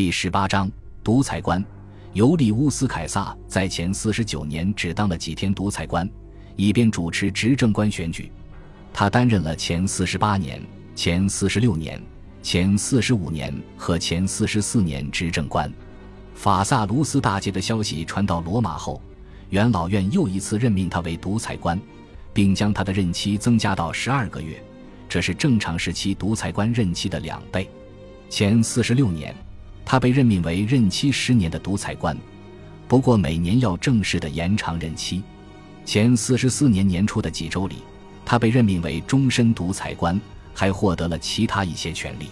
第十八章独裁官尤利乌斯·凯撒在前四十九年只当了几天独裁官，以便主持执政官选举。他担任了前四十八年、前四十六年、前四十五年和前四十四年执政官。法萨卢斯大捷的消息传到罗马后，元老院又一次任命他为独裁官，并将他的任期增加到十二个月，这是正常时期独裁官任期的两倍。前四十六年。他被任命为任期十年的独裁官，不过每年要正式的延长任期。前四十四年年初的几周里，他被任命为终身独裁官，还获得了其他一些权利。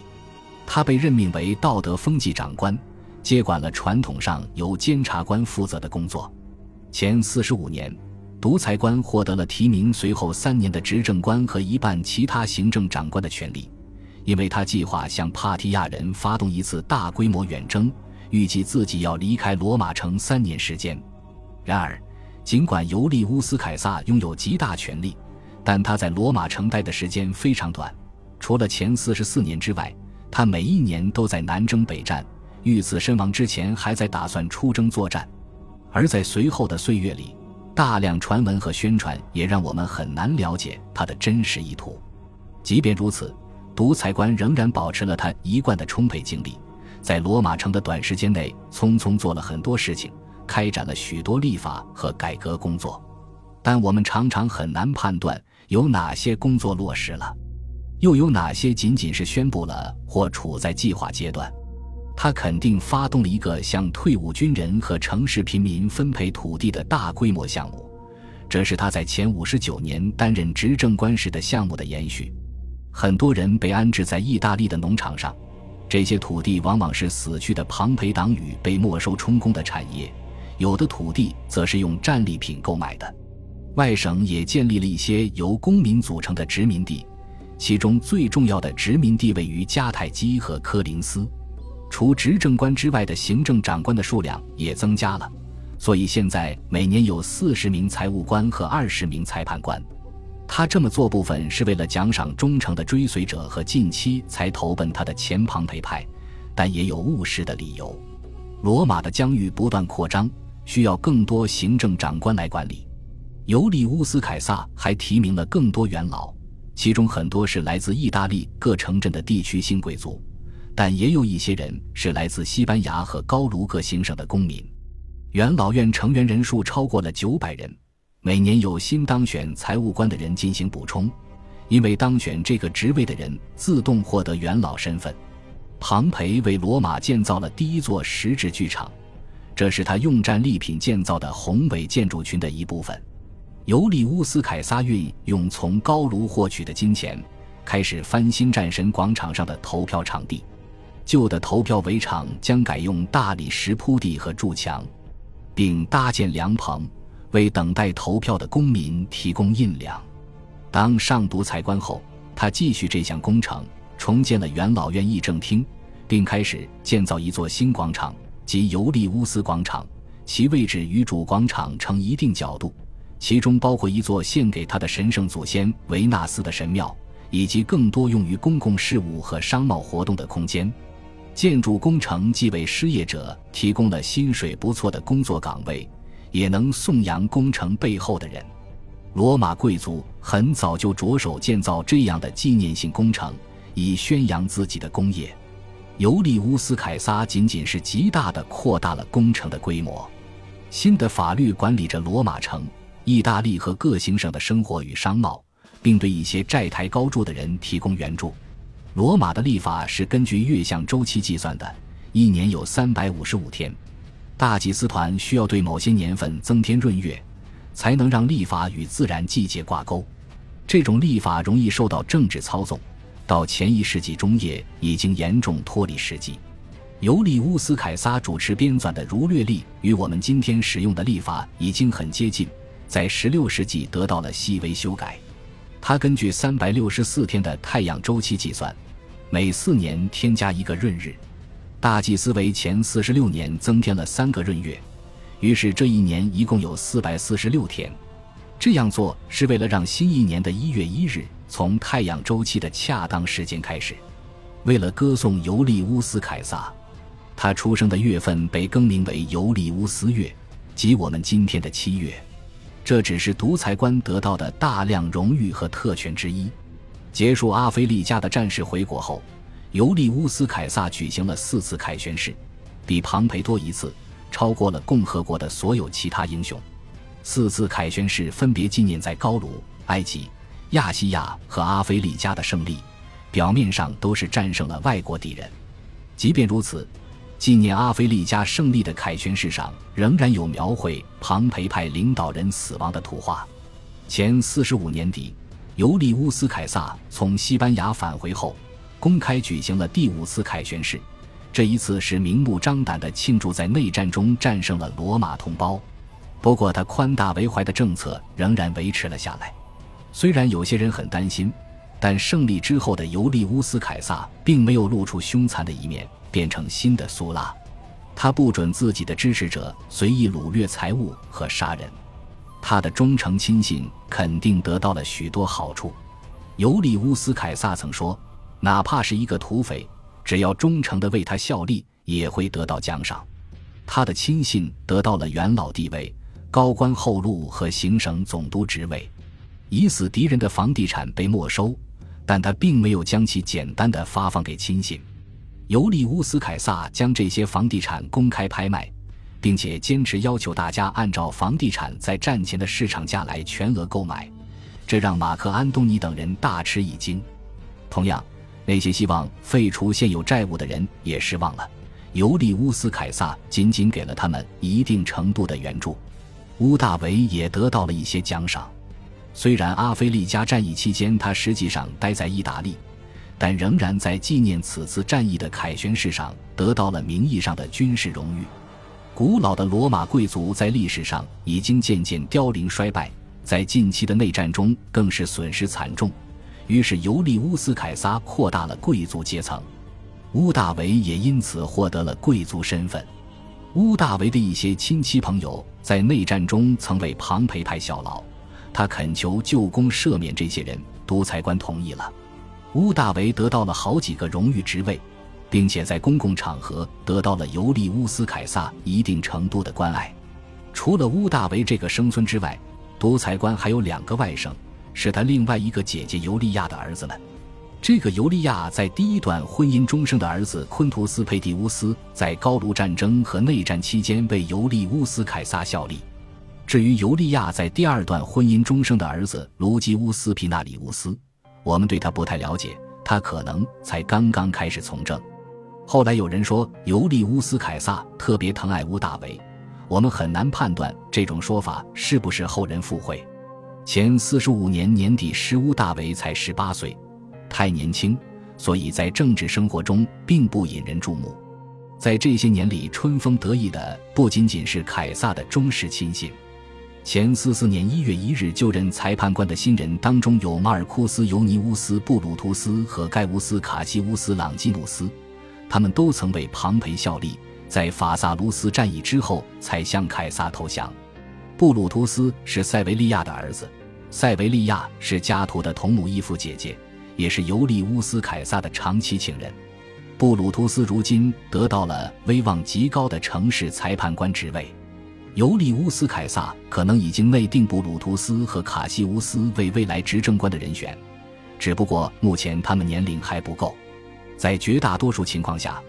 他被任命为道德风纪长官，接管了传统上由监察官负责的工作。前四十五年，独裁官获得了提名随后三年的执政官和一半其他行政长官的权利。因为他计划向帕提亚人发动一次大规模远征，预计自己要离开罗马城三年时间。然而，尽管尤利乌斯·凯撒拥有极大权力，但他在罗马城待的时间非常短。除了前四十四年之外，他每一年都在南征北战，遇刺身亡之前还在打算出征作战。而在随后的岁月里，大量传闻和宣传也让我们很难了解他的真实意图。即便如此。独裁官仍然保持了他一贯的充沛精力，在罗马城的短时间内匆匆做了很多事情，开展了许多立法和改革工作。但我们常常很难判断有哪些工作落实了，又有哪些仅仅是宣布了或处在计划阶段。他肯定发动了一个向退伍军人和城市平民分配土地的大规模项目，这是他在前五十九年担任执政官时的项目的延续。很多人被安置在意大利的农场上，这些土地往往是死去的庞培党羽被没收充公的产业，有的土地则是用战利品购买的。外省也建立了一些由公民组成的殖民地，其中最重要的殖民地位于迦太基和科林斯。除执政官之外的行政长官的数量也增加了，所以现在每年有四十名财务官和二十名裁判官。他这么做部分是为了奖赏忠诚的追随者和近期才投奔他的前庞培派，但也有务实的理由。罗马的疆域不断扩张，需要更多行政长官来管理。尤利乌斯·凯撒还提名了更多元老，其中很多是来自意大利各城镇的地区新贵族，但也有一些人是来自西班牙和高卢各行省的公民。元老院成员人数超过了九百人。每年有新当选财务官的人进行补充，因为当选这个职位的人自动获得元老身份。庞培为罗马建造了第一座石质剧场，这是他用战利品建造的宏伟建筑群的一部分。尤利乌斯·凯撒运用从高卢获取的金钱，开始翻新战神广场上的投票场地。旧的投票围场将改用大理石铺地和筑墙，并搭建凉棚。为等待投票的公民提供印粮。当上独裁官后，他继续这项工程，重建了元老院议政厅，并开始建造一座新广场，即尤利乌斯广场。其位置与主广场成一定角度，其中包括一座献给他的神圣祖先维纳斯的神庙，以及更多用于公共事务和商贸活动的空间。建筑工程既为失业者提供了薪水不错的工作岗位。也能颂扬工程背后的人。罗马贵族很早就着手建造这样的纪念性工程，以宣扬自己的工业。尤利乌斯·凯撒仅仅是极大地扩大了工程的规模。新的法律管理着罗马城、意大利和各行省的生活与商贸，并对一些债台高筑的人提供援助。罗马的立法是根据月相周期计算的，一年有三百五十五天。大祭司团需要对某些年份增添闰月，才能让历法与自然季节挂钩。这种历法容易受到政治操纵，到前一世纪中叶已经严重脱离实际。尤利乌斯·凯撒主持编纂的儒略历与我们今天使用的历法已经很接近，在16世纪得到了细微修改。他根据364天的太阳周期计算，每四年添加一个闰日。大祭司为前四十六年增添了三个闰月，于是这一年一共有四百四十六天。这样做是为了让新一年的一月一日从太阳周期的恰当时间开始。为了歌颂尤利乌斯·凯撒，他出生的月份被更名为尤利乌斯月，即我们今天的七月。这只是独裁官得到的大量荣誉和特权之一。结束阿非利加的战事回国后，尤利乌斯凯撒举行了四次凯旋式，比庞培多一次，超过了共和国的所有其他英雄。四次凯旋式分别纪念在高卢、埃及、亚细亚和阿非利加的胜利，表面上都是战胜了外国敌人。即便如此。纪念阿非利加胜利的凯旋式上，仍然有描绘庞培派领导人死亡的图画。前四十五年底，尤利乌斯凯撒从西班牙返回后，公开举行了第五次凯旋式。这一次是明目张胆地庆祝在内战中战胜了罗马同胞。不过，他宽大为怀的政策仍然维持了下来。虽然有些人很担心，但胜利之后的尤利乌斯凯撒并没有露出凶残的一面。变成新的苏拉，他不准自己的支持者随意掳掠财物和杀人，他的忠诚亲信肯定得到了许多好处。尤利乌斯凯撒曾说：“哪怕是一个土匪，只要忠诚地为他效力，也会得到奖赏。”他的亲信得到了元老地位、高官厚禄和行省总督职位，已死敌人的房地产被没收，但他并没有将其简单的发放给亲信。尤利乌斯凯撒将这些房地产公开拍卖，并且坚持要求大家按照房地产在战前的市场价来全额购买，这让马克安东尼等人大吃一惊。同样，那些希望废除现有债务的人也失望了。尤利乌斯凯撒仅仅给了他们一定程度的援助，乌大维也得到了一些奖赏。虽然阿非利加战役期间他实际上待在意大利。但仍然在纪念此次战役的凯旋式上得到了名义上的军事荣誉。古老的罗马贵族在历史上已经渐渐凋零衰败，在近期的内战中更是损失惨重。于是尤利乌斯凯撒扩大了贵族阶层，乌大维也因此获得了贵族身份。乌大维的一些亲戚朋友在内战中曾为庞培派效劳，他恳求旧公赦免这些人，独裁官同意了。乌大维得到了好几个荣誉职位，并且在公共场合得到了尤利乌斯凯撒一定程度的关爱。除了乌大维这个生孙之外，独裁官还有两个外甥，是他另外一个姐姐尤利亚的儿子们。这个尤利亚在第一段婚姻中生的儿子昆图斯佩蒂乌斯，在高卢战争和内战期间为尤利乌斯凯撒效力。至于尤利亚在第二段婚姻中生的儿子卢基乌斯皮纳里乌斯。我们对他不太了解，他可能才刚刚开始从政。后来有人说尤利乌斯凯撒特别疼爱乌大维，我们很难判断这种说法是不是后人附会。前四十五年年底时，乌大维才十八岁，太年轻，所以在政治生活中并不引人注目。在这些年里，春风得意的不仅仅是凯撒的忠实亲信。前四四年一月一日就任裁判官的新人当中有马尔库斯·尤尼乌斯·布鲁图斯和盖乌斯·卡西乌斯·朗基努斯，他们都曾为庞培效力，在法萨卢斯战役之后才向凯撒投降。布鲁图斯是塞维利亚的儿子，塞维利亚是加图的同母异父姐姐，也是尤利乌斯·凯撒的长期情人。布鲁图斯如今得到了威望极高的城市裁判官职位。尤利乌斯·凯撒可能已经内定布鲁图斯和卡西乌斯为未来执政官的人选，只不过目前他们年龄还不够。在绝大多数情况下，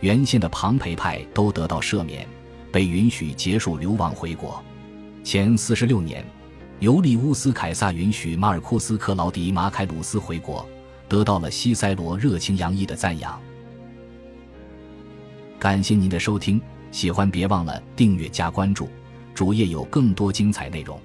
原先的庞培派都得到赦免，被允许结束流亡回国。前四十六年，尤利乌斯·凯撒允许马尔库斯·克劳迪·马凯鲁斯回国，得到了西塞罗热情洋溢的赞扬。感谢您的收听。喜欢别忘了订阅加关注，主页有更多精彩内容。